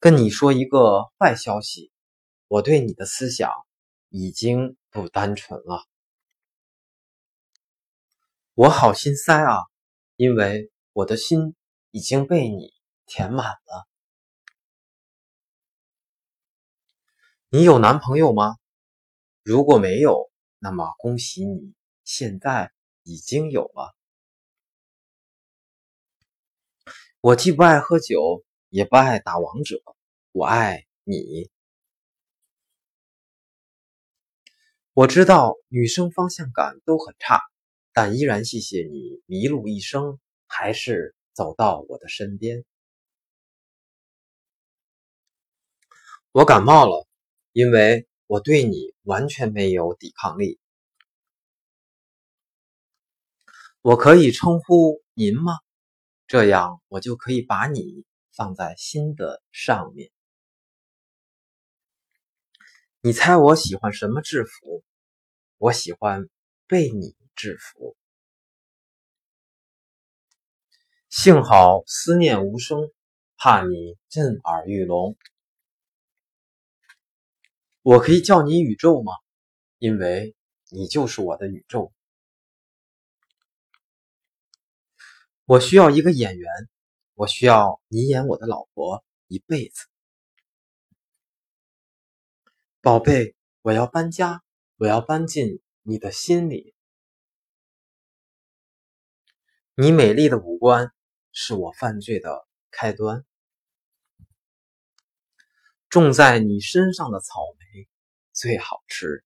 跟你说一个坏消息，我对你的思想已经不单纯了。我好心塞啊，因为我的心已经被你填满了。你有男朋友吗？如果没有，那么恭喜你，现在已经有了。我既不爱喝酒，也不爱打王者，我爱你。我知道女生方向感都很差，但依然谢谢你迷路一生，还是走到我的身边。我感冒了，因为我对你完全没有抵抗力。我可以称呼您吗？这样我就可以把你放在心的上面。你猜我喜欢什么制服？我喜欢被你制服。幸好思念无声，怕你震耳欲聋。我可以叫你宇宙吗？因为你就是我的宇宙。我需要一个演员，我需要你演我的老婆一辈子，宝贝，我要搬家，我要搬进你的心里。你美丽的五官是我犯罪的开端，种在你身上的草莓最好吃。